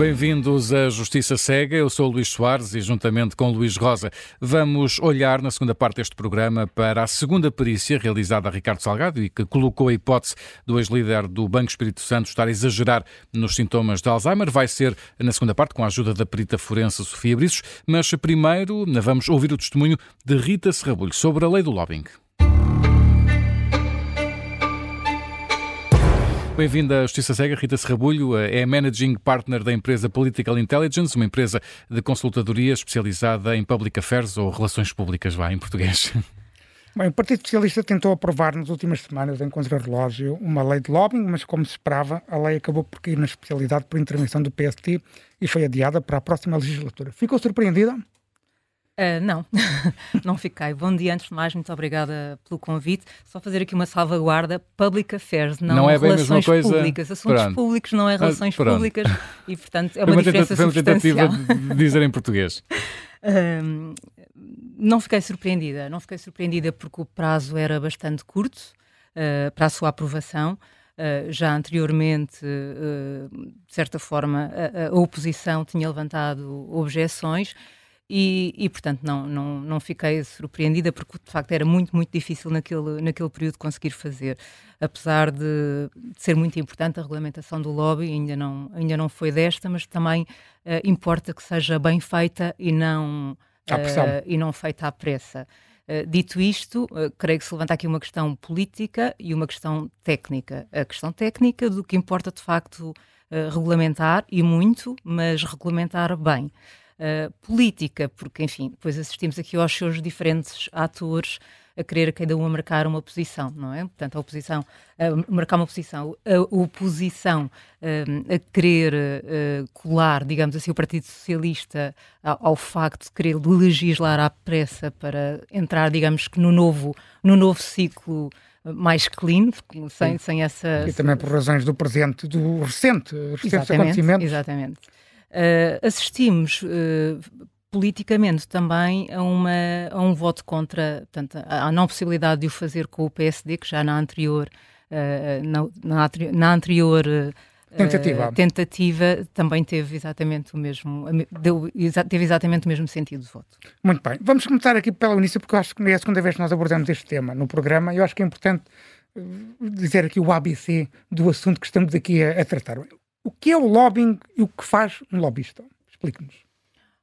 Bem-vindos à Justiça Cega. Eu sou Luís Soares e, juntamente com Luís Rosa, vamos olhar na segunda parte deste programa para a segunda perícia realizada a Ricardo Salgado e que colocou a hipótese do ex-líder do Banco Espírito Santo estar a exagerar nos sintomas de Alzheimer. Vai ser na segunda parte com a ajuda da perita forense Sofia Briços, mas primeiro vamos ouvir o testemunho de Rita Serrabulho sobre a lei do lobbying. Bem-vinda à Justiça Cega, Rita Serrabulho, é Managing Partner da empresa Political Intelligence, uma empresa de consultadoria especializada em Public Affairs ou Relações Públicas, vá, em português. Bem, o Partido Socialista tentou aprovar nas últimas semanas, em contra-relógio, uma lei de lobbying, mas como se esperava, a lei acabou por cair na especialidade por intervenção do PST e foi adiada para a próxima legislatura. Ficou surpreendida? Uh, não, não fiquei. Bom dia, antes de mais, muito obrigada pelo convite. Só fazer aqui uma salvaguarda: Public Affairs, não, não é relações públicas. Assuntos Pronto. públicos não é relações Pronto. públicas e, portanto, é uma, uma, diferença foi uma tentativa de dizer em português. Um, não fiquei surpreendida. Não fiquei surpreendida porque o prazo era bastante curto uh, para a sua aprovação. Uh, já anteriormente, uh, de certa forma, a, a oposição tinha levantado objeções e, e, portanto, não, não, não fiquei surpreendida, porque de facto era muito, muito difícil naquele, naquele período conseguir fazer. Apesar de, de ser muito importante a regulamentação do lobby, ainda não, ainda não foi desta, mas também uh, importa que seja bem feita e não, uh, e não feita à pressa. Uh, dito isto, creio que se levanta aqui uma questão política e uma questão técnica. A questão técnica do que importa de facto regulamentar, e muito, mas regulamentar bem. Uh, política, porque, enfim, depois assistimos aqui aos seus diferentes atores a querer cada um a marcar uma posição, não é? Portanto, a oposição, a marcar uma posição, a oposição uh, a querer uh, colar, digamos assim, o Partido Socialista ao, ao, facto de querer legislar à pressa para entrar, digamos que no novo, no novo ciclo mais clean, sem, sem essa... E também por razões do presente, do recente, recentes exatamente, acontecimentos. Exatamente. Uh, assistimos uh, politicamente também a, uma, a um voto contra, portanto, a não possibilidade de o fazer com o PSD, que já na anterior, uh, na, na, na, anterior tentativa. tentativa também teve exatamente o mesmo, deu, teve exatamente o mesmo sentido de voto. Muito bem. Vamos começar aqui pelo início, porque eu acho que é a segunda vez que nós abordamos este tema no programa e eu acho que é importante dizer aqui o ABC do assunto que estamos aqui a, a tratar. O que é o lobbying e o que faz um lobbyista? Explique-nos.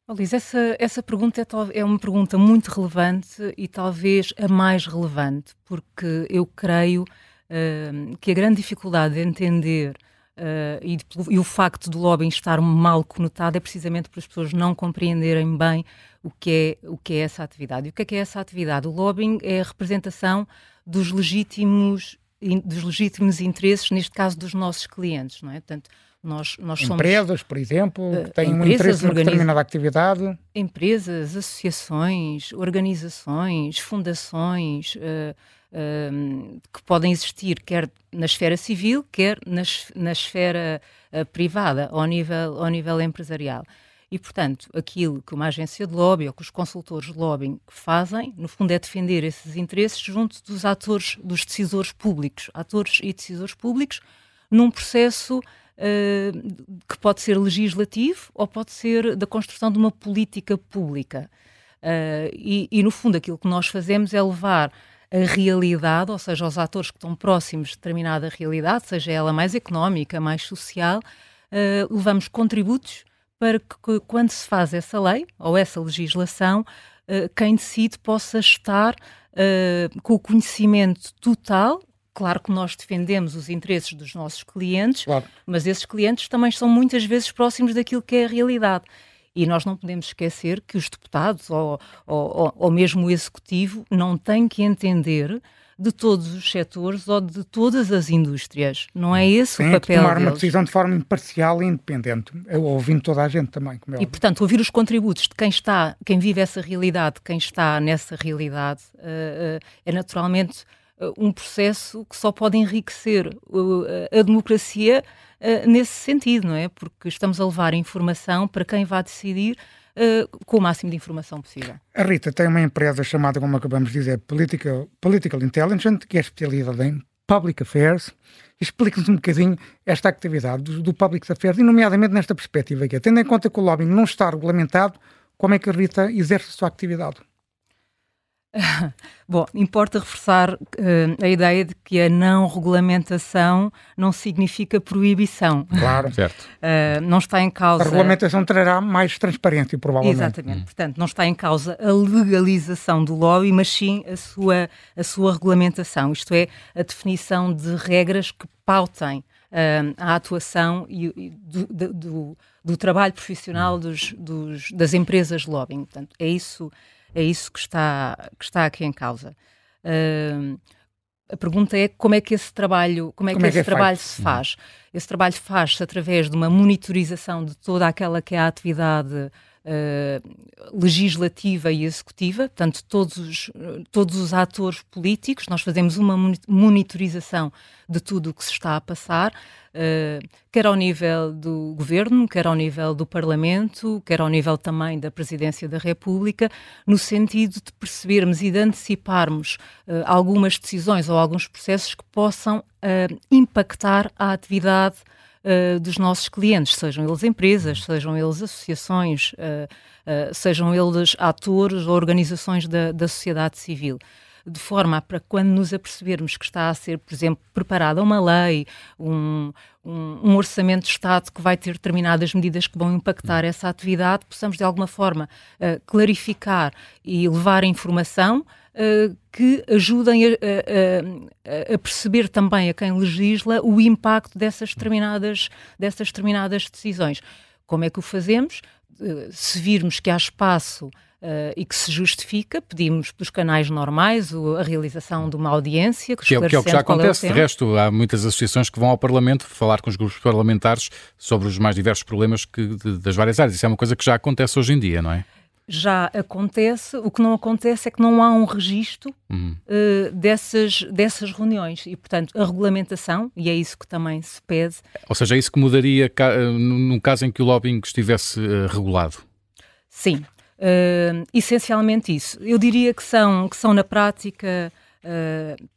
Oh, Liz, essa, essa pergunta é, é, uma pergunta muito relevante e talvez a mais relevante, porque eu creio uh, que a grande dificuldade de entender uh, e, e, o facto do lobbying estar mal conotado é precisamente para as pessoas não compreenderem bem o que é, o que é essa atividade. E o que é, que é essa atividade? O lobbying é a representação dos legítimos, dos legítimos interesses, neste caso dos nossos clientes, não é? Portanto, nós, nós empresas, somos, por exemplo, que têm um interesse em determinada atividade. Empresas, associações, organizações, fundações uh, uh, que podem existir quer na esfera civil, quer na, na esfera uh, privada, ao nível, ao nível empresarial. E, portanto, aquilo que uma agência de lobby ou que os consultores de lobbying fazem, no fundo, é defender esses interesses junto dos atores, dos decisores públicos, atores e decisores públicos, num processo uh, que pode ser legislativo ou pode ser da construção de uma política pública. Uh, e, e, no fundo, aquilo que nós fazemos é levar a realidade, ou seja, os atores que estão próximos de determinada realidade, seja ela mais económica, mais social, uh, levamos contributos para que, quando se faz essa lei ou essa legislação, quem decide possa estar uh, com o conhecimento total Claro que nós defendemos os interesses dos nossos clientes, claro. mas esses clientes também são muitas vezes próximos daquilo que é a realidade. E nós não podemos esquecer que os deputados ou, ou, ou mesmo o executivo não têm que entender de todos os setores ou de todas as indústrias. Não é esse Tem o papel que tomar deles. uma decisão de forma imparcial e independente, eu ouvindo toda a gente também. É e, portanto, ouvir os contributos de quem está, quem vive essa realidade, quem está nessa realidade, uh, uh, é naturalmente um processo que só pode enriquecer a democracia nesse sentido, não é? Porque estamos a levar informação para quem vai decidir com o máximo de informação possível. A Rita tem uma empresa chamada, como acabamos de dizer, Political, Political Intelligence, que é especializada em Public Affairs. Explique-nos um bocadinho esta atividade do, do Public Affairs, e nomeadamente nesta perspectiva aqui. Tendo em conta que o lobbying não está regulamentado, como é que a Rita exerce a sua atividade? Bom, importa reforçar uh, a ideia de que a não regulamentação não significa proibição. Claro, certo. Uh, não está em causa. A regulamentação trará mais transparência, provavelmente. Exatamente. Hum. Portanto, não está em causa a legalização do lobby, mas sim a sua, a sua regulamentação, isto é, a definição de regras que pautem uh, a atuação e, e do, do, do, trabalho profissional dos, dos, das empresas de lobbying. Portanto, é isso é isso que está, que está aqui em causa. Uh, a pergunta é como é que esse trabalho, como é como que é esse que é trabalho se faz? Uhum. Esse trabalho faz-se através de uma monitorização de toda aquela que é a atividade uh, legislativa e executiva, portanto, todos os, todos os atores políticos, nós fazemos uma monitorização de tudo o que se está a passar, uh, quer ao nível do governo, quer ao nível do Parlamento, quer ao nível também da Presidência da República, no sentido de percebermos e de anteciparmos uh, algumas decisões ou alguns processos que possam impactar a atividade uh, dos nossos clientes, sejam eles empresas, sejam eles associações, uh, uh, sejam eles atores ou organizações da, da sociedade civil. De forma para quando nos apercebermos que está a ser, por exemplo, preparada uma lei, um, um, um, orçamento de Estado que vai ter determinadas medidas que vão impactar essa atividade, possamos de alguma forma uh, clarificar e levar a informação que ajudem a, a, a, perceber também a quem legisla o impacto dessas determinadas, dessas determinadas decisões. Como é que o fazemos? Uh, se virmos que há espaço Uh, e que se justifica, pedimos pelos canais normais o, a realização de uma audiência. Que, é, que é o que já é acontece. É de resto, há muitas associações que vão ao Parlamento falar com os grupos parlamentares sobre os mais diversos problemas que, de, das várias áreas. Isso é uma coisa que já acontece hoje em dia, não é? Já acontece, o que não acontece é que não há um registro uhum. uh, dessas, dessas reuniões e, portanto, a regulamentação, e é isso que também se pede. Ou seja, é isso que mudaria uh, no caso em que o lobbying estivesse uh, regulado? Sim, essencialmente isso. Eu diria que são, que são na prática,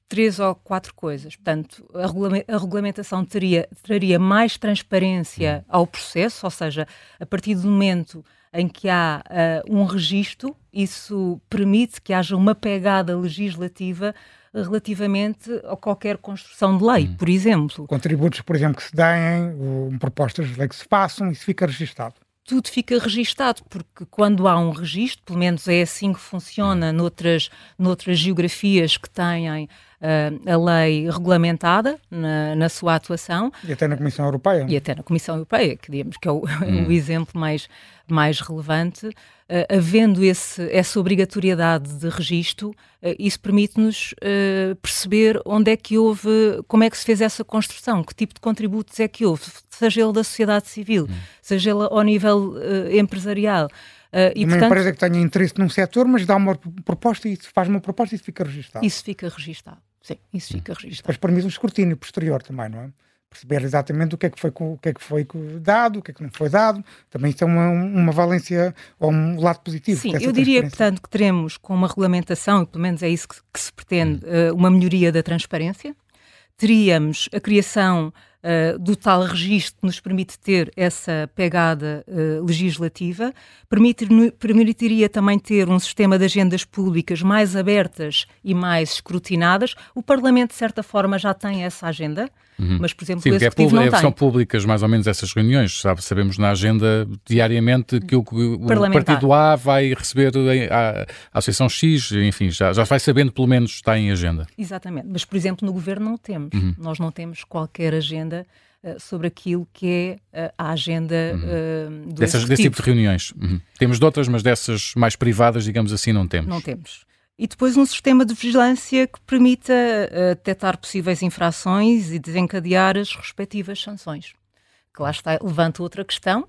três ou quatro coisas. Portanto, a, regula a regulamentação teria, traria mais transparência uhum. ao processo, ou seja, a partir do momento em que há uh, um registro, isso permite que haja uma pegada legislativa relativamente a qualquer construção de lei, hum. por exemplo. Contributos, por exemplo, que se deem, propostas de lei que se façam, isso fica registado tudo fica registado, porque quando há um registro, pelo menos é assim que funciona noutras, noutras geografias que têm uh, a lei regulamentada na, na, sua atuação. E até na Comissão Europeia. E até na Comissão Europeia, que digamos que é o, hum. o exemplo mais, mais relevante. Uh, havendo esse, essa obrigatoriedade de registro, uh, isso permite-nos uh, perceber onde é que houve, como é que se fez essa construção, que tipo de contributos é que houve, seja ele da sociedade civil, hum. seja ele ao nível empresarial. Uh, e, uma portanto, empresa que tenha interesse num setor, mas dá uma proposta e faz uma proposta e isso fica registado. Isso fica registado. Sim, isso fica registado. Depois permite um escrutínio posterior também, não é? Perceber exatamente o que é que foi, o que é que foi dado, o que é que não foi dado. Também isso é uma, uma valência ou um lado positivo. Sim, eu diria, portanto, que teremos com uma regulamentação, e pelo menos é isso que, que se pretende, uh, uma melhoria da transparência. Teríamos a criação uh, do tal registro que nos permite ter essa pegada uh, legislativa, permitir, permitiria também ter um sistema de agendas públicas mais abertas e mais escrutinadas. O Parlamento, de certa forma, já tem essa agenda. Uhum. Mas, por exemplo, Sim, o Executivo é, não tem. São públicas mais ou menos essas reuniões, sabe? Sabemos na agenda diariamente que o, o Partido A vai receber a, a Associação X, enfim, já, já vai sabendo pelo menos está em agenda. Exatamente, mas, por exemplo, no Governo não temos. Uhum. Nós não temos qualquer agenda uh, sobre aquilo que é uh, a agenda uhum. do Dessas, Desse tipo de reuniões. Uhum. Temos de outras, mas dessas mais privadas, digamos assim, não temos. Não temos. E depois um sistema de vigilância que permita detectar possíveis infrações e desencadear as respectivas sanções. Que lá está, levanta outra questão,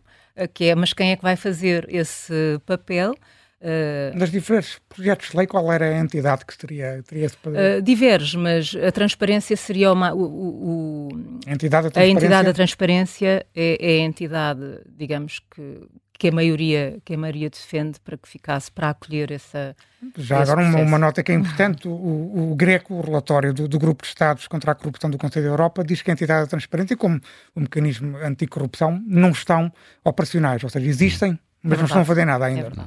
que é, mas quem é que vai fazer esse papel? Uh, Nos diferentes projetos de lei, qual era a entidade que teria, teria esse poder? Uh, diverges, mas a transparência seria uma. O, o, a, entidade a entidade da transparência é, é, a entidade, digamos, que, que a maioria que a maioria defende para que ficasse para acolher essa já agora uma, uma, nota que é importante o, o Greco o relatório do, do, grupo de Estados contra a corrupção do Conselho da Europa diz que a entidade transparente como o mecanismo anticorrupção não estão operacionais ou seja existem mas é não estão a fazer nada ainda é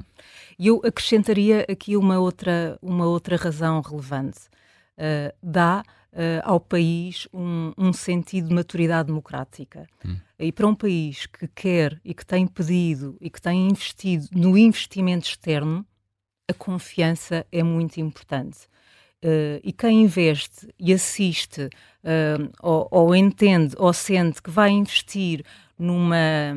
e eu acrescentaria aqui uma outra uma outra razão relevante uh, dá uh, ao país um, um, sentido de maturidade democrática. Hum. E para um país que quer e que tem pedido e que tem investido no investimento externo, a confiança é muito importante. Uh, e quem investe e assiste uh, ou, ou, entende ou sente que vai investir numa,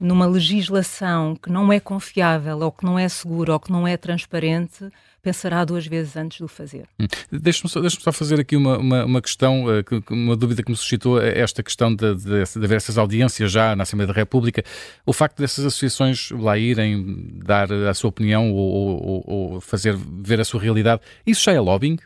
numa legislação que não é confiável ou que não é segura ou que não é transparente, pensará duas vezes antes de o fazer. Hum. Deixe-me só, deixe só, fazer aqui uma, uma, uma questão, uh, uma dúvida que me suscitou, eh, esta questão de, de, de haver essas audiências já na Assembleia da República. O facto dessas associações lá irem dar a sua opinião ou, ou, ou fazer ver a sua realidade, isso já é lobbying?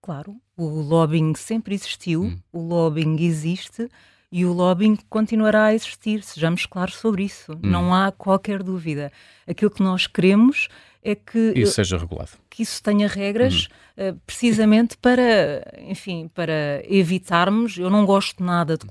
Claro, o lobbying sempre existiu, hum. o lobbying existe e o lobbying continuará a existir, sejamos claros sobre isso, hum. não há qualquer dúvida. Aquilo que nós queremos é que isso seja regulado. Que isso tenha regras uhum. uh, precisamente para, enfim, para evitarmos. Eu não gosto nada de,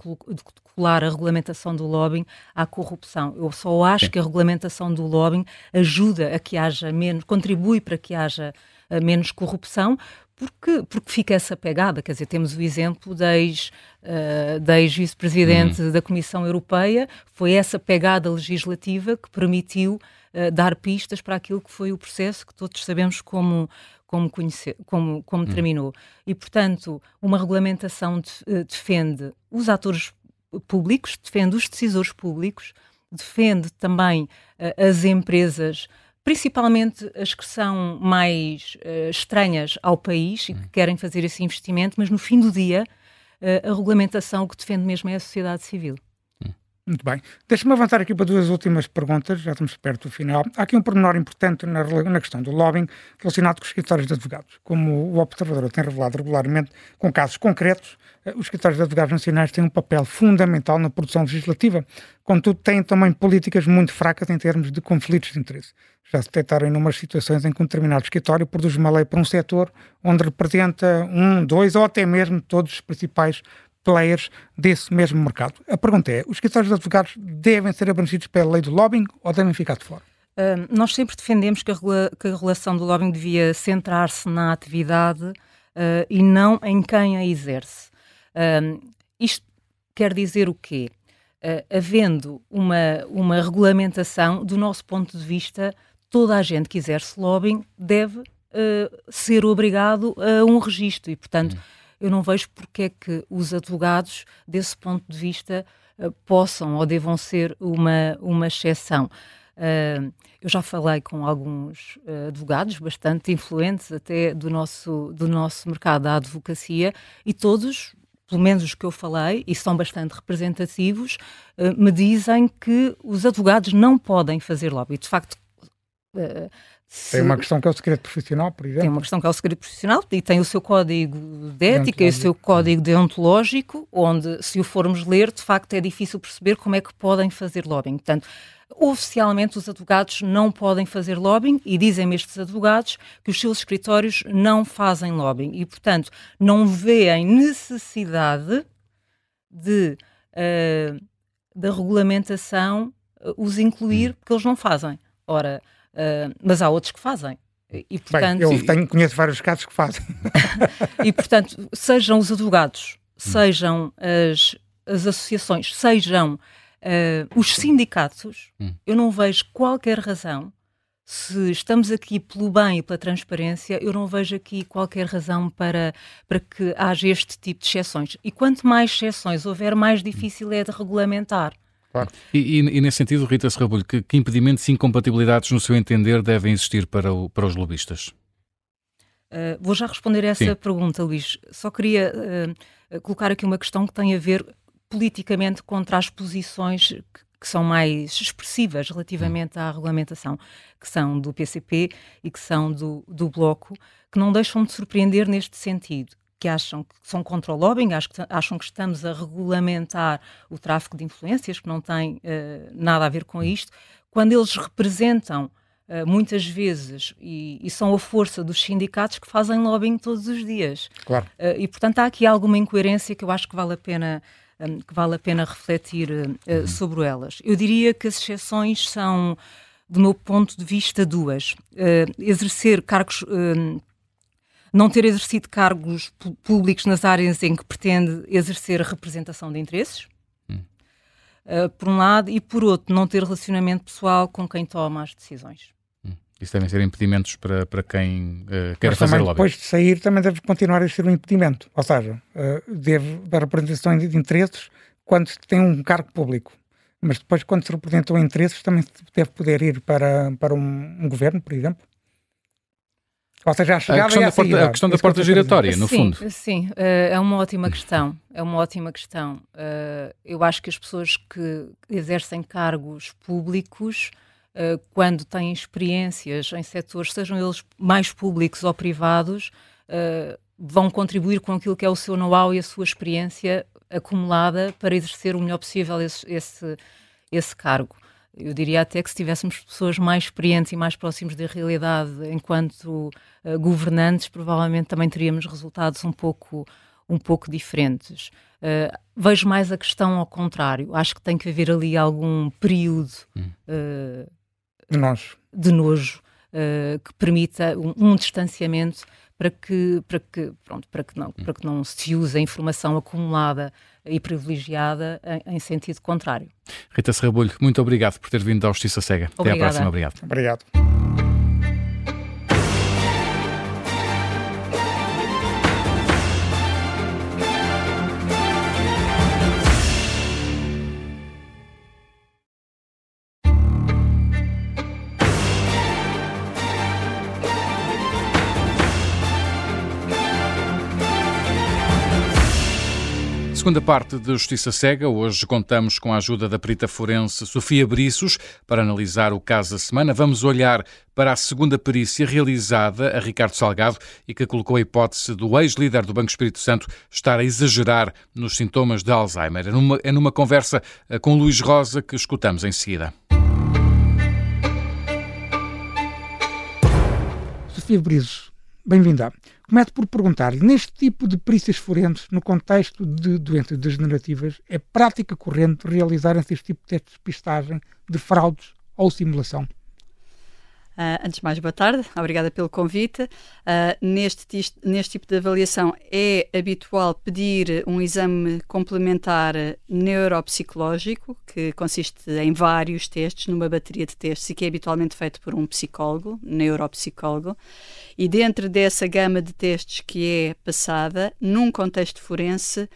colar a regulamentação do lobbying à corrupção. Eu só acho Sim. que a regulamentação do lobbying ajuda a que haja menos, contribui para que haja uh, menos corrupção, porque, porque fica essa pegada. Quer dizer, temos o exemplo da ex, uh, ex-vice-presidente uhum. da Comissão Europeia, foi essa pegada legislativa que permitiu uh, dar pistas para aquilo que foi o processo que todos sabemos como, como, conhecer, como, como hum. terminou. E, portanto, uma regulamentação de, uh, defende os atores públicos, defende os decisores públicos, defende também uh, as empresas, principalmente as que são mais uh, estranhas ao país e que hum. querem fazer esse investimento, mas no fim do dia, uh, a regulamentação que defende mesmo é a sociedade civil. Muito bem. Deixa-me avançar aqui para duas últimas perguntas, já estamos perto do final. Há aqui um pormenor importante na, na questão do lobbying relacionado com os escritórios de advogados. Como o Observador tem revelado regularmente, com casos concretos, eh, os escritórios de advogados nacionais têm um papel fundamental na produção legislativa, contudo têm também políticas muito fracas em termos de conflitos de interesse. Já se detectaram inúmeras situações em que um determinado escritório produz uma lei para um setor onde representa um, dois ou até mesmo todos os principais players desse mesmo mercado. A pergunta é: os escritórios de advogados devem ser abrangidos pela lei do lobbying ou devem ficar de fora? Uh, nós sempre defendemos que a, que a, relação do lobbying devia centrar-se na atividade uh, e não em quem a exerce. Uh, isto quer dizer o quê? havendo uma, uma regulamentação, do nosso ponto de vista, toda a gente que exerce lobbying deve ser obrigado a um registro e, portanto. Hum eu não vejo porque é que os advogados, desse ponto de vista, uh, possam ou devam ser uma, uma exceção. Uh, eu já falei com alguns uh, advogados bastante influentes até do nosso, do nosso mercado da advocacia e todos, pelo menos os que eu falei, e são bastante representativos, me dizem que os advogados não podem fazer lobby. De facto, se... Tem uma questão que é o segredo profissional, por exemplo. Tem uma questão que é o segredo profissional e tem o seu código de ética e o seu código deontológico, onde, se o formos ler, de facto é difícil perceber como é que podem fazer lobbying. Portanto, oficialmente os advogados não podem fazer lobbying e dizem estes advogados que os seus escritórios não fazem lobbying e, portanto, não veem necessidade de, uh, da regulamentação uh, os incluir, hum. porque eles não fazem. Ora, Uh, mas há outros que fazem. E, portanto, Bem, eu tenho, conheço vários casos que fazem. e, portanto, sejam os advogados, sejam as, as associações, sejam uh, os sindicatos, hum. eu não vejo qualquer razão, se estamos aqui pelo bem e pela transparência, eu não vejo aqui qualquer razão para, para que haja este tipo de exceções. E quanto mais exceções houver, mais difícil é de regulamentar. Claro. E, e, e, nesse sentido, Rita Serrabulho, que, que, impedimentos e incompatibilidades, no seu entender, devem existir para, o, para os lobistas? Uh, vou já responder a essa Sim. pergunta, Luís. Só queria uh, colocar aqui uma questão que tem a ver politicamente contra as posições que, que são mais expressivas relativamente à regulamentação, que são do PCP e que são do, do Bloco, que não deixam de surpreender neste sentido que acham que são contra o lobbying, acham que estamos a regulamentar o tráfico de influências, que não tem uh, nada a ver com isto, quando eles representam uh, muitas vezes e, e, são a força dos sindicatos que fazem lobbying todos os dias. Claro. Uh, e portanto há aqui alguma incoerência que eu acho que vale a pena um, que vale a pena refletir uhum. sobre elas. Eu diria que as exceções são, do meu ponto de vista, duas. exercer cargos não ter exercido cargos públicos nas áreas em que pretende exercer a representação de interesses, uh, por um lado, e por outro, não ter relacionamento pessoal com quem toma as decisões. Hum. Isso devem ser impedimentos para, para quem uh, quer Mas fazer também, lobby. Depois de sair, também deve continuar a ser um impedimento. Ou seja, uh, deve dar representação de interesses quando se tem um cargo público. Mas depois, quando se representam interesses, também deve poder ir para, para um, um governo, por exemplo. Ou seja, a chegada a questão, e da porta, a questão da porta giratória, no sim, fundo. Sim, uh, é uma ótima questão. É uma ótima questão. Uh, eu acho que as pessoas que exercem cargos públicos, uh, quando têm experiências em setores, sejam eles mais públicos ou privados, vão contribuir com aquilo que é o seu know-how e a sua experiência acumulada para exercer o melhor possível esse, esse, esse cargo. Eu diria até que se tivéssemos pessoas mais experientes e mais próximos da realidade enquanto uh, governantes, provavelmente também teríamos resultados um pouco, um pouco diferentes. Uh, vejo mais a questão ao contrário. Acho que tem que haver ali algum período uh, de nojo, de nojo que permita um, um distanciamento para que, para que, pronto, para que, não, para que não se use a informação acumulada e privilegiada em, em sentido contrário. Rita Serrabulho, muito obrigado por ter vindo à Justiça Cega. Obrigada. Até à próxima. Obrigado. Obrigado. Segunda parte de Justiça Cega. Hoje contamos com a ajuda da perita forense Sofia Briços para analisar o caso da semana. Vamos olhar para a segunda perícia realizada a Ricardo Salgado e que colocou a hipótese do ex-líder do Banco Espírito Santo estar a exagerar nos sintomas de Alzheimer. É numa, é numa conversa eh, com Luís Rosa que escutamos em seguida. Sofia Briços, bem-vinda. Começo por perguntar-lhe, neste tipo de perícias forenses, no contexto de doenças degenerativas, é prática corrente realizarem-se este tipo de testes de pistagem de fraudes ou simulação? Uh, antes de mais, boa tarde, obrigada pelo convite. Uh, neste, neste tipo de avaliação é habitual pedir um exame complementar neuropsicológico, que consiste em vários testes, numa bateria de testes, e que é habitualmente feito por um psicólogo, neuropsicólogo. E dentro dessa gama de testes que é passada, num contexto forense,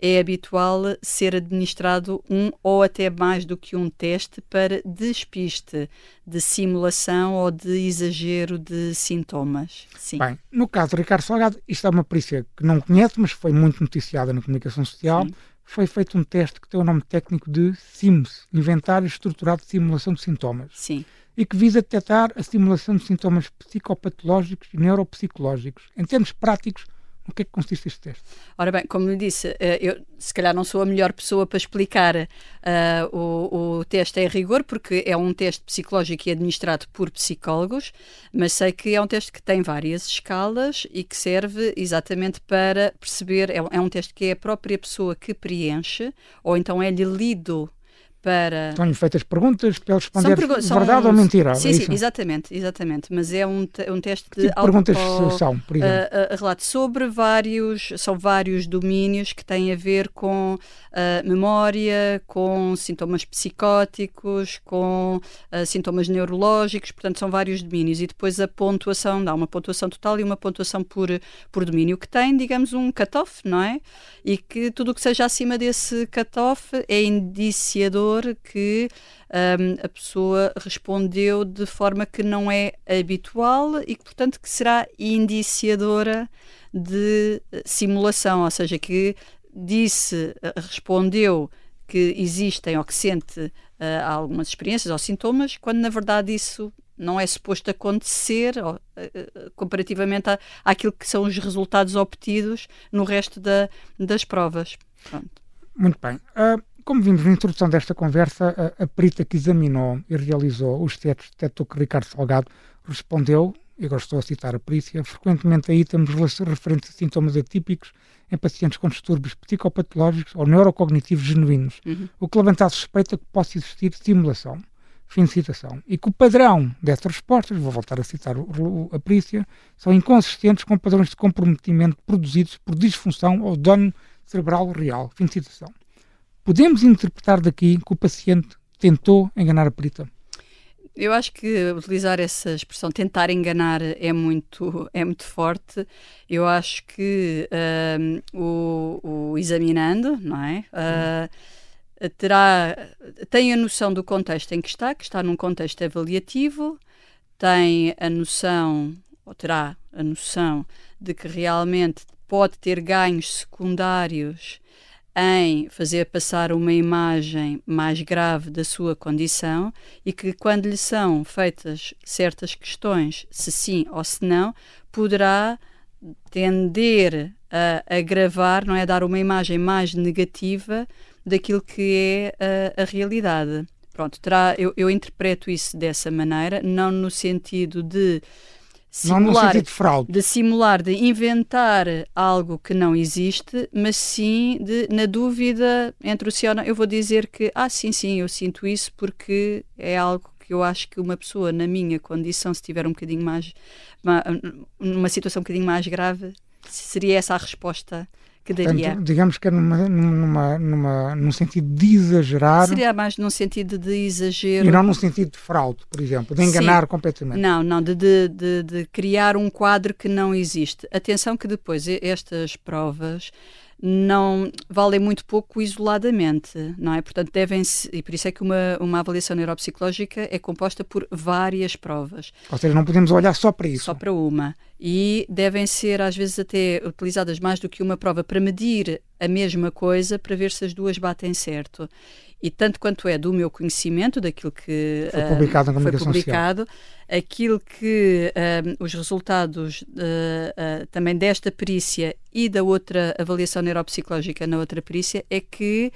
é habitual ser administrado um ou até mais do que um teste para despiste de simulação ou de exagero de sintomas. Sim. Bem, no caso do Ricardo Salgado, isto é uma perícia que não conhece, mas foi muito noticiada na comunicação social. Sim. Foi feito um teste que tem o nome técnico de SIMS, Inventário Estruturado de Simulação de Sintomas. Sim. E que visa detectar a simulação de sintomas psicopatológicos e neuropsicológicos. Em termos práticos, o que é que consiste este teste? Ora bem, como lhe disse, eh, eu se calhar não sou a melhor pessoa para explicar uh, o, o teste em rigor, porque é um teste psicológico e administrado por psicólogos, mas sei que é um teste que tem várias escalas e que serve exatamente para perceber, é, é um teste que é a própria pessoa que preenche, ou então é-lhe lido para. Estão-lhe feitas perguntas para ele responder são verdade ou mentira. Sim, é sim, exatamente, exatamente. Mas é um, um teste que de. Tipo perguntas são, por exemplo? Uh, uh, relato sobre vários, são vários domínios que têm a ver com uh, memória, com sintomas psicóticos, com sintomas neurológicos, portanto, são vários domínios. E depois a pontuação, dá uma pontuação total e uma pontuação por, por domínio, que tem, digamos, um cut-off, não é? E que tudo o que seja acima desse cut-off é indiciador que um, a pessoa respondeu de forma que não é habitual e que, portanto, que será indiciadora de simulação, ou seja, que disse, respondeu que existem ou que sente uh, algumas experiências ou sintomas, quando na verdade isso não é suposto acontecer ou, uh, comparativamente à, àquilo que são os resultados obtidos no resto da, das provas. Pronto. Muito bem. Uh, como vimos na introdução desta conversa, a, a perita que examinou e realizou os testes detectou que Ricardo Salgado respondeu, e agora estou a citar a perícia, frequentemente aí temos referentes a sintomas atípicos em pacientes com distúrbios psicopatológicos ou neurocognitivos genuínos, uhum. o que levanta a suspeita que possa existir simulação. Fim de citação. E que o padrão dessas respostas, vou voltar a citar o, a perícia, são inconsistentes com padrões de comprometimento produzidos por disfunção ou dano cerebral real. Fim de citação. Podemos interpretar daqui que o paciente tentou enganar a perita? Eu acho que utilizar essa expressão tentar enganar é muito, é muito forte. Eu acho que uh, o, o, examinando, não é? Uh, terá, tem a noção do contexto em que está, que está num contexto avaliativo, tem a noção, ou terá a noção, de que realmente pode ter ganhos secundários em fazer passar uma imagem mais grave da sua condição e que, quando lhe são feitas certas questões, se sim ou se não, poderá tender a agravar, não é? A dar uma imagem mais negativa daquilo que é a, a realidade. Pronto, terá, eu, eu interpreto isso dessa maneira, não no sentido de simular, de, fraude. de simular, de inventar algo que não existe, mas sim de, na dúvida entre o sim ou não, eu vou dizer que, ah, sim, sim, eu sinto isso porque é algo que eu acho que uma pessoa na minha condição, se tiver um bocadinho mais, uma, uma situação um bocadinho mais grave, seria essa a resposta que daria. Portanto, digamos que é numa, numa, numa, num sentido de exagerar. Seria mais num sentido de exagero. E não num sentido de fraude, por exemplo, de enganar Sim. completamente. Não, não, de, de, de, de criar um quadro que não existe. Atenção que depois estas provas não valem muito pouco isoladamente, não é? Portanto, devem-se, e por isso é que uma, uma avaliação neuropsicológica é composta por várias provas. Ou seja, não podemos olhar só para isso. Só para uma. E devem ser, às vezes, até utilizadas mais do que uma prova para medir a mesma coisa, para ver se as duas batem certo e tanto quanto é do meu conhecimento, daquilo que foi publicado, uh, foi publicado aquilo que uh, os resultados uh, também desta perícia e da outra avaliação neuropsicológica na outra perícia é que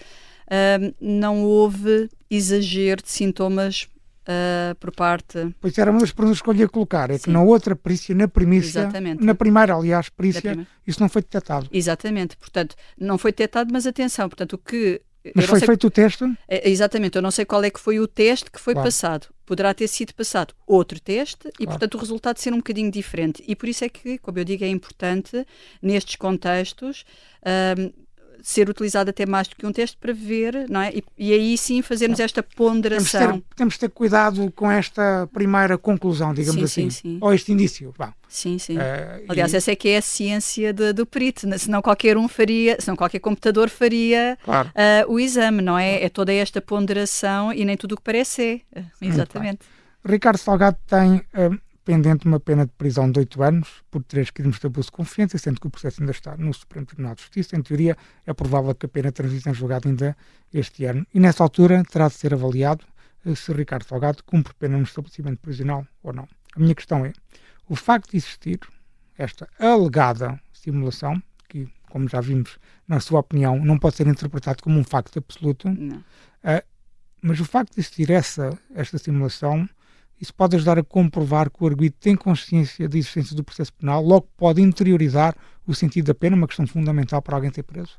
não houve exagero de sintomas Uh, por parte. Pois era uma das perguntas que eu ia colocar, é Sim. que na outra perícia, na primícia, Exatamente. na primeira, aliás, perícia, isso não foi detectado. Exatamente, portanto, não foi detectado, mas atenção, portanto, o que mas foi feito o teste? É, exatamente, eu não sei qual é que foi o teste que foi claro. passado. Poderá ter sido passado outro teste claro. e, portanto, o resultado ser um bocadinho diferente. E por isso é que, como eu digo, é importante, nestes contextos, um, ser utilizado até mais do que um teste para ver, não é? E, e aí sim fazermos esta ponderação. Temos de, ter, temos de ter cuidado com esta primeira conclusão, digamos sim, assim. Sim, sim. Ou este indício. Bom, sim, sim. Uh, Aliás, e... essa é que é a ciência de, do perito. Senão qualquer um faria, senão qualquer computador faria claro. uh, o exame, não é? É toda esta ponderação e nem tudo o que parece é. Exatamente. Ricardo Salgado tem pendente uma pena de prisão de 8 anos por três crimes de abuso de confiança, sendo que o processo ainda está no Supremo Tribunal de Justiça. Em teoria, é provável que a pena transite em julgado ainda este ano. E nessa altura terá de ser avaliado eh, se Ricardo Salgado cumpre pena no estabelecimento prisional ou não. A minha questão é: o facto de existir esta alegada simulação, que, como já vimos, na sua opinião, não pode ser interpretado como um facto absoluto, uh, mas o facto de existir essa, esta simulação isso pode ajudar a comprovar que o arguido tem consciência da existência do processo penal, logo pode interiorizar o sentido da pena, uma questão fundamental para alguém ser preso.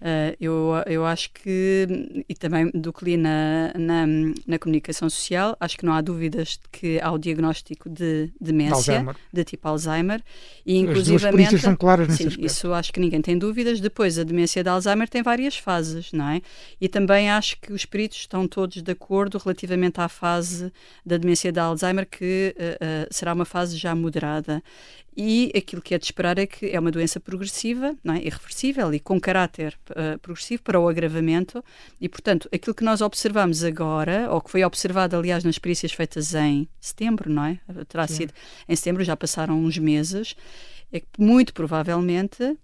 Uh, eu, eu acho que, e também do que li na, na, na, comunicação social, acho que não há dúvidas de que há o diagnóstico de demência, de, de tipo Alzheimer, e inclusivamente... As são claras nesse sim, aspecto. Isso acho que ninguém tem dúvidas. Depois, a demência de Alzheimer tem várias fases, não é? E também acho que os peritos estão todos de acordo relativamente à fase da demência de Alzheimer, que uh, uh, será uma fase já moderada. E aquilo que é de esperar é que é uma doença progressiva, não é? irreversível e com caráter uh, progressivo para o agravamento. E, portanto, aquilo que nós observamos agora, ou que foi observado, aliás, nas experiências feitas em setembro, não é? Terá Sim. sido em setembro, já passaram uns meses, é que muito provavelmente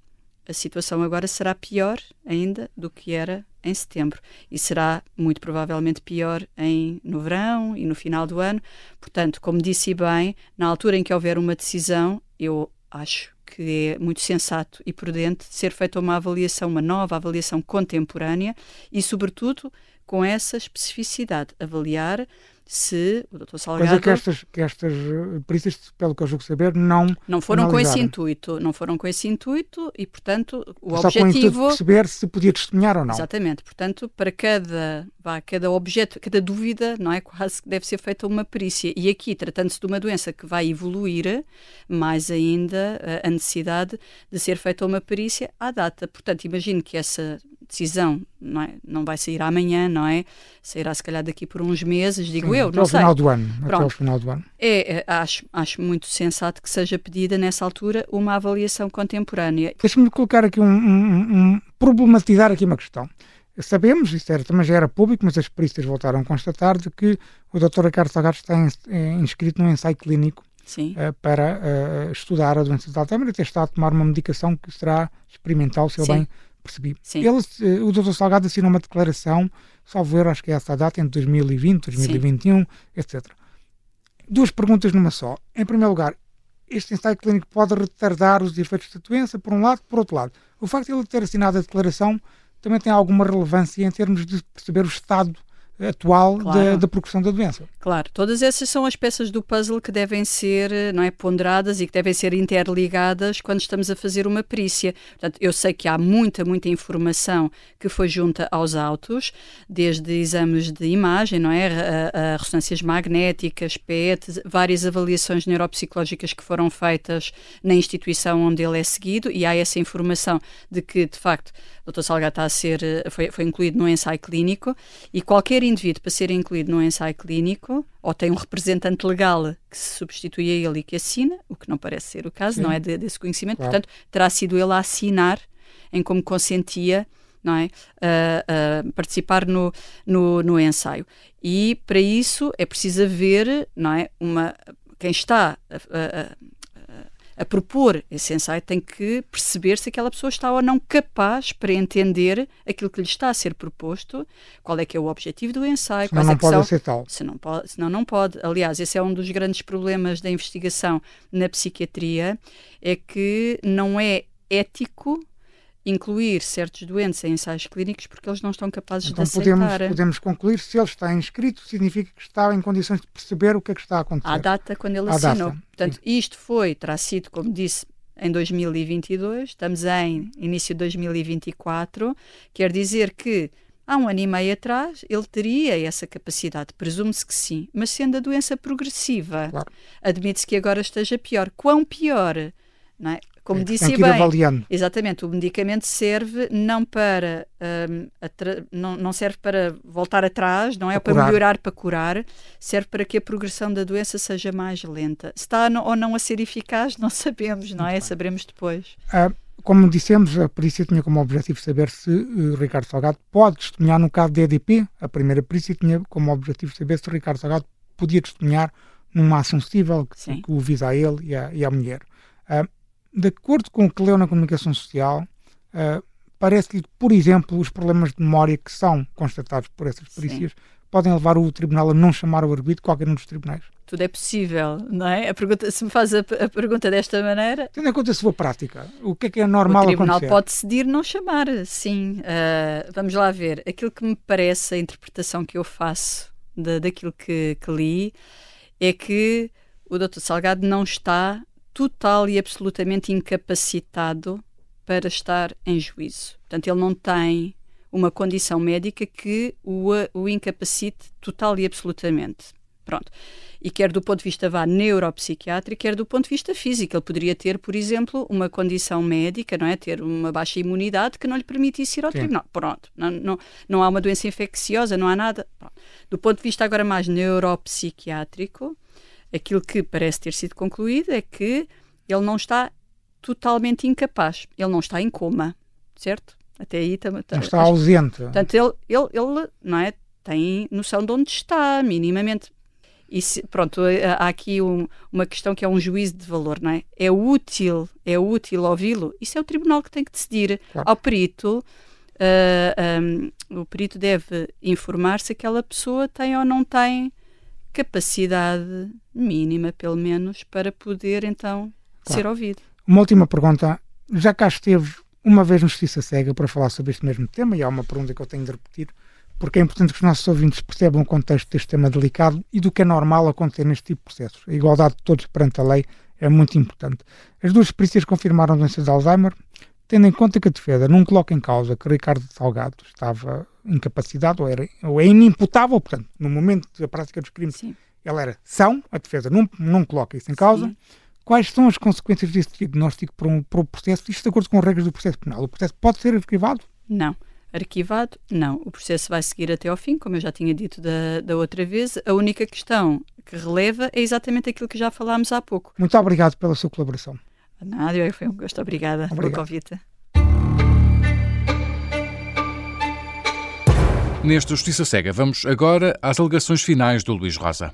a situação agora será pior ainda do que era em setembro e será muito provavelmente pior em, no verão e no final do ano. Portanto, como disse bem, na altura em que houver uma decisão, eu acho que é muito sensato e prudente ser feita uma avaliação, uma nova avaliação contemporânea e, sobretudo, com essa especificidade, avaliar se o Dr. Salgado... Coisa que estas, que estas eh, perícias, pelo que eu julgo saber, não Não foram analisaram. com esse intuito, não foram com esse intuito e, portanto, o Só com o intuito de objetivo... perceber se podia testemunhar ou não. Exatamente, portanto, para cada, vá, cada objeto, cada dúvida, não é? Quase que deve ser feita uma perícia. E aqui, tratando-se de uma doença que vai evoluir, mais ainda eh, a necessidade de ser feita uma perícia à data. Portanto, imagino que essa decisão não, é? não vai sair amanhã, não é? Sairá se calhar daqui por uns meses, digo Sim, eu, até não ao sei. final do ano. Até ao final do ano. É, é, acho, acho muito sensato que seja pedida nessa altura uma avaliação contemporânea. Deixa-me colocar aqui um, um- um- problematizar aqui uma questão. Sabemos, isso era, também já era público, mas as perícias voltaram a constatar de que o Dr. Ricardo Salgado está ins- inscrito num ensaio clínico eh, para eh, estudar a doença de Alzheimer e até está a tomar uma medicação que será experimental, se eu bem percebi. Sim. Ele, eh, o Dr. Salgado assinou uma declaração, salvo erro, acho que é essa a data, entre 2020, 2021, etc. Duas perguntas numa só. Em primeiro lugar, este ensaio clínico pode retardar os efeitos da doença, por um lado, por outro lado. O facto de ele ter assinado a declaração também tem alguma relevância em termos de perceber o estado atual Claro. da, da progressão da doença. Claro, todas essas são as peças do puzzle que devem ser eh, não é, ponderadas e que devem ser interligadas quando estamos a fazer uma perícia. Portanto, eu sei que há muita, muita informação que foi junta aos autos, desde exames de imagem, não é? A, a ressonâncias magnéticas, PET, várias avaliações neuropsicológicas que foram feitas na instituição onde ele é seguido e há essa informação de que, de facto, Dr. Salgado está a ser, eh, foi, foi incluído no ensaio clínico e qualquer indivíduo para ser incluído no ensaio clínico ou tem um representante legal que se substitui a ele e que assina, o que não parece ser o caso, Sim. não é de- desse conhecimento, Claro. portanto, terá sido ele a assinar em como consentia não é? a, a participar no, no, no ensaio. E para isso é preciso haver não é? uma, quem está a, a- a- propor esse ensaio tem que perceber se aquela pessoa está ou não capaz para entender aquilo que lhe está a ser proposto, qual é que é o objetivo do ensaio, Senão quais não é que pode são aceitá-lo. se não pode, senão não pode. Aliás, esse é um dos grandes problemas da investigação na psiquiatria, é que não é ético incluir certos doentes em ensaios clínicos porque eles não estão capazes Então de podemos, aceitar podemos concluir, se ele está inscrito, significa que está em condições de perceber o que é que está a acontecer. à data quando ele À assinou. data, Portanto, isto foi, terá sido, como disse, em 2022, estamos em início de 2024, quer dizer que há um ano e meio atrás ele teria essa capacidade, presume-se que sim, mas sendo a doença progressiva, Claro. admite-se que agora esteja pior. Quão pior? Não é? Como É, disse tem que ir bem. Exatamente, o medicamento serve não para atra- não, não serve para voltar atrás, não é Para para, melhorar, para curar, serve para que a progressão da doença seja mais lenta. Se está ou não a ser eficaz, não sabemos, não é? Saberemos depois. Ah, como dissemos, a perícia tinha como objetivo saber se eh, Ricardo Salgado pode testemunhar no caso de EDP. A primeira perícia tinha como objetivo saber se Ricardo Salgado podia testemunhar numa ação civil que, que o visa a ele e à, e à mulher. Ah, de acordo com o que leu na comunicação social, ah, parece-lhe que, por exemplo, os problemas de memória que são constatados por essas Sim. perícias podem levar o tribunal a não chamar o arguido qualquer um dos tribunais. Tudo é possível, não é? A pergunta, se me faz a, a pergunta desta maneira, Tendo em conta a sua prática, o que é que é normal o tribunal acontecer? pode decidir não chamar, sim. Ah, vamos lá ver. Aquilo que me parece, a interpretação que eu faço da, daquilo que, que li, é que o Dr. Salgado não está total e absolutamente incapacitado para estar em juízo. Portanto, ele não tem uma condição médica que o, o incapacite total e absolutamente. Pronto. E quer do ponto de vista vá neuropsiquiátrico, quer do ponto de vista físico. Ele poderia ter, por exemplo, uma condição médica, não é? Ter uma baixa imunidade que não lhe permitisse ir ao Sim. tribunal. Pronto. Não, não, não há uma doença infecciosa, não há nada. Pronto. Do ponto de vista agora mais neuropsiquiátrico, aquilo que parece ter sido concluído é que ele não está totalmente incapaz. Ele não está em coma, certo? Até aí também. Não está ausente. Portanto, ele, ele, ele não é, tem noção de onde está, minimamente. E se- pronto, há aqui um- uma questão que é um juízo de valor, não é? É útil, é útil ouvi-lo? Isso é o tribunal que tem que decidir. Claro. Ao perito, ah, ah, o perito deve informar se aquela pessoa tem ou não tem capacidade mínima, pelo menos, para poder então Claro. ser ouvido. Uma última pergunta. Já cá esteve uma vez no Justiça Cega para falar sobre este mesmo tema, e há uma pergunta que eu tenho de repetir, porque é importante que os nossos ouvintes percebam o contexto deste tema delicado e do que é normal acontecer neste tipo de processos. A igualdade de todos perante a lei é muito importante. As duas perícias confirmaram a doença de Alzheimer, tendo em conta que a defesa não coloca em causa que Ricardo Salgado estava incapacitado ou, era, ou é inimputável, portanto, no momento da prática dos crimes, Sim. ele era são, a defesa não, não coloca isso em causa. Sim. Quais são as consequências desse diagnóstico para, um, para o processo? Isto de acordo com as regras do processo penal. O processo pode ser arquivado? Não. Arquivado, não. O processo vai seguir até ao fim, como eu já tinha dito da, da outra vez. A única questão que releva é exatamente aquilo que já falámos há pouco. Muito obrigado pela sua colaboração. Nada, foi um gosto. Obrigada Obrigado. pelo convite. Neste Justiça Cega, vamos agora às alegações finais do Luís Rosa.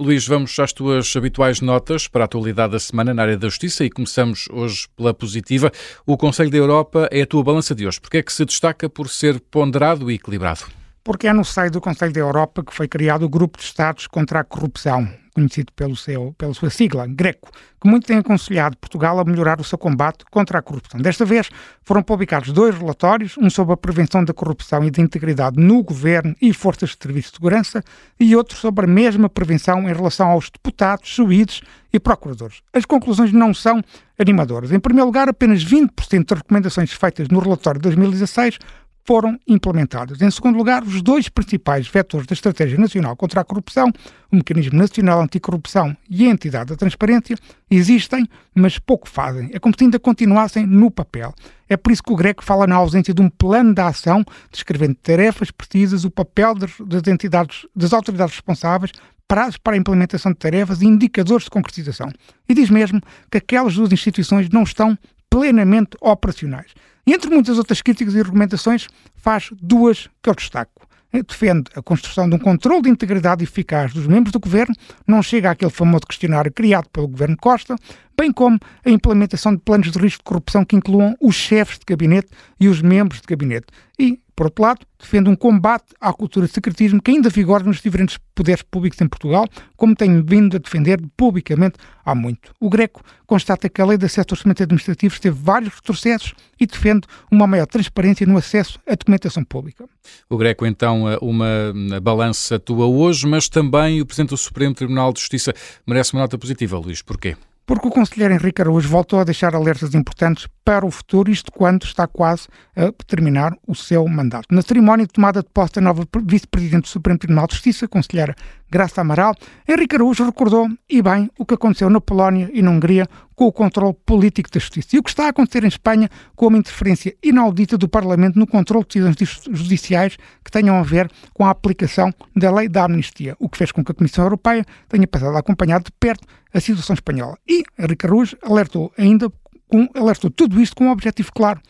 Luís, vamos às tuas habituais notas para a atualidade da semana na área da justiça e começamos hoje pela positiva. O Conselho da Europa é a tua balança de hoje. Porque é que se destaca por ser ponderado e equilibrado? Porque é no seio do Conselho da Europa que foi criado o Grupo de Estados contra a Corrupção, conhecido pelo seu, pela sua sigla, GRECO, que muito tem aconselhado Portugal a melhorar o seu combate contra a corrupção. Desta vez foram publicados dois relatórios, um sobre a prevenção da corrupção e da integridade no governo e forças de serviço de segurança e outro sobre a mesma prevenção em relação aos deputados, juízes e procuradores. As conclusões não são animadoras. Em primeiro lugar, apenas 20% das recomendações feitas no relatório de 2016 foram implementadas. Em segundo lugar, os dois principais vetores da Estratégia Nacional contra a Corrupção, o Mecanismo Nacional Anticorrupção e a Entidade da Transparência, existem, mas pouco fazem. É como se ainda continuassem no papel. É por isso que o Greco fala na ausência de um plano de ação, descrevendo tarefas precisas, o papel das entidades, das autoridades responsáveis, prazos para a implementação de tarefas e indicadores de concretização. E diz mesmo que aquelas duas instituições não estão plenamente operacionais. Entre muitas outras críticas e argumentações, faz duas que eu destaco. Defende a construção de um controle de integridade eficaz dos membros do governo, não chega àquele famoso questionário criado pelo governo Costa, bem como a implementação de planos de risco de corrupção que incluam os chefes de gabinete e os membros de gabinete. E, por outro lado, defende um combate à cultura de secretismo que ainda vigora nos diferentes poderes públicos em Portugal, como tenho vindo a defender publicamente há muito. O Greco constata que a lei de acesso ao orçamento administrativo teve vários retrocessos e defende uma maior transparência no acesso à documentação pública. O Greco, então, uma balança tua hoje, mas também o Presidente do Supremo Tribunal de Justiça merece uma nota positiva, Luís. Porquê? Porque o conselheiro Henrique Araújo voltou a deixar alertas importantes para o futuro, isto quando está quase a terminar o seu mandato. Na cerimónia de tomada de posse da nova vice-presidente do Supremo Tribunal de Justiça, conselheira Graça Amaral, Henrique Araújo recordou, e bem, o que aconteceu na Polónia e na Hungria com o controle político da justiça. E o que está a acontecer em Espanha com uma interferência inaudita do Parlamento no controle de decisões judiciais que tenham a ver com a aplicação da lei da amnistia, o que fez com que a Comissão Europeia tenha passado a acompanhar de perto a situação espanhola. E Henrique Araújo alertou ainda com, alertou tudo isto com um objetivo claro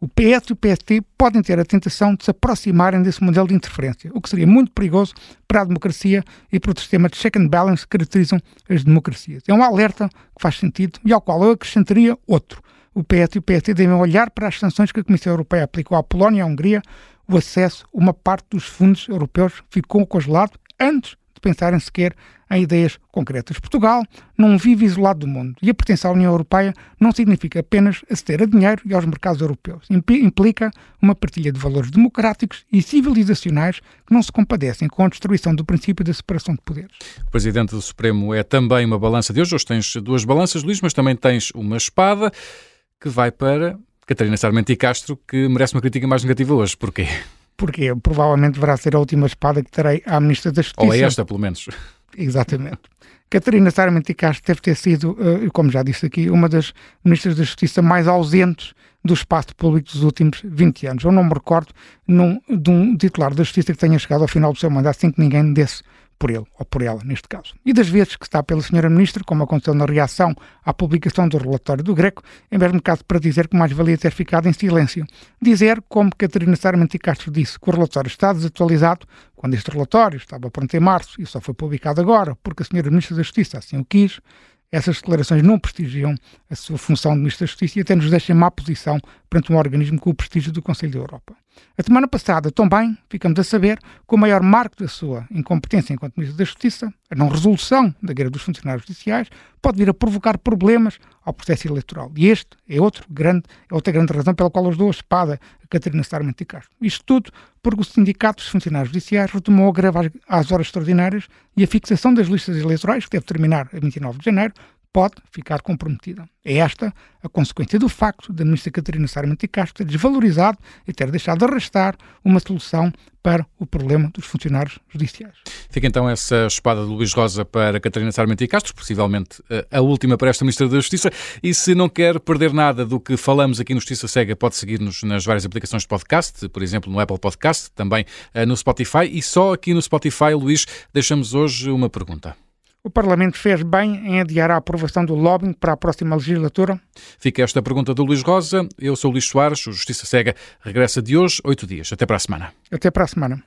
o PS e o PST podem ter a tentação de se aproximarem desse modelo de interferência, o que seria muito perigoso para a democracia e para o sistema de check and balance que caracterizam as democracias. É um alerta que faz sentido e ao qual eu acrescentaria outro. O PS e o PST devem olhar para as sanções que a Comissão Europeia aplicou à Polónia e à Hungria. O acesso a uma parte dos fundos europeus ficou congelado antes de pensarem sequer em ideias concretas. Portugal não vive isolado do mundo e a pertença à União Europeia não significa apenas aceder a dinheiro e aos mercados europeus. Implica uma partilha de valores democráticos e civilizacionais que não se compadecem com a destruição do princípio da separação de poderes. O Presidente do Supremo é também uma balança de hoje. Hoje tens duas balanças, Luís, mas também tens uma espada que vai para Catarina Sarmento e Castro, que merece uma crítica mais negativa hoje. Porquê? Porque provavelmente deverá ser a última espada que terei à Ministra da Justiça. Ou é esta, pelo menos. Exatamente. Catarina Sarmento Castro deve ter sido, eh, como já disse aqui, uma das ministras da Justiça mais ausentes do espaço público dos últimos 20 anos. Eu não me recordo num, de um titular da Justiça que tenha chegado ao final do seu mandato sem que ninguém desse por ele, ou por ela, neste caso. E das vezes que está pela senhora Ministra, como aconteceu na reação à publicação do relatório do Greco, é mesmo caso para dizer que mais valia ter ficado em silêncio. Dizer, como Catarina Sarmento Castro disse, que o relatório está desatualizado, quando este relatório estava pronto em março e só foi publicado agora porque a senhora Ministra da Justiça assim o quis, essas declarações não prestigiam a sua função de Ministro da Justiça e até nos deixam em má posição perante um organismo com o prestígio do Conselho da Europa. A semana passada, também, ficamos a saber que o maior marco da sua incompetência enquanto Ministro da Justiça, a não resolução da guerra dos funcionários judiciais, pode vir a provocar problemas ao processo eleitoral. E este é, outro grande, é outra grande razão pela qual dou a espada a Catarina Sarmento e Castro. Isto tudo porque o Sindicato dos Funcionários Judiciais retomou a greve às horas extraordinárias e a fixação das listas eleitorais, que deve terminar a 29 de janeiro, pode ficar comprometida. É esta a consequência do facto da ministra Catarina Sarmento e Castro ter desvalorizado e ter deixado de arrastar uma solução para o problema dos funcionários judiciais. Fica então essa espada de Luís Rosa para Catarina Sarmento e Castro, possivelmente eh, a última para esta Ministra da Justiça. E se não quer perder nada do que falamos aqui no Justiça Cega, pode seguir-nos nas várias aplicações de podcast, por exemplo, no Apple Podcast, também eh, no Spotify. E só aqui no Spotify, Luís, deixamos hoje uma pergunta. O Parlamento fez bem em adiar a aprovação do lobbying para a próxima legislatura? Fica esta pergunta do Luís Rosa. Eu sou o Luís Soares. O Justiça Cega regressa de hoje, oito dias. Até para a semana. Até para a semana.